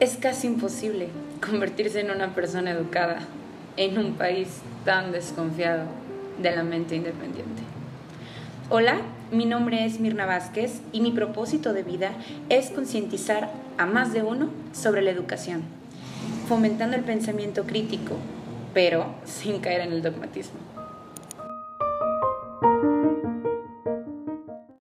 Es casi imposible convertirse en una persona educada en un país tan desconfiado de la mente independiente. Hola, mi nombre es Mirna Vázquez y mi propósito de vida es concientizar a más de uno sobre la educación, fomentando el pensamiento crítico, pero sin caer en el dogmatismo.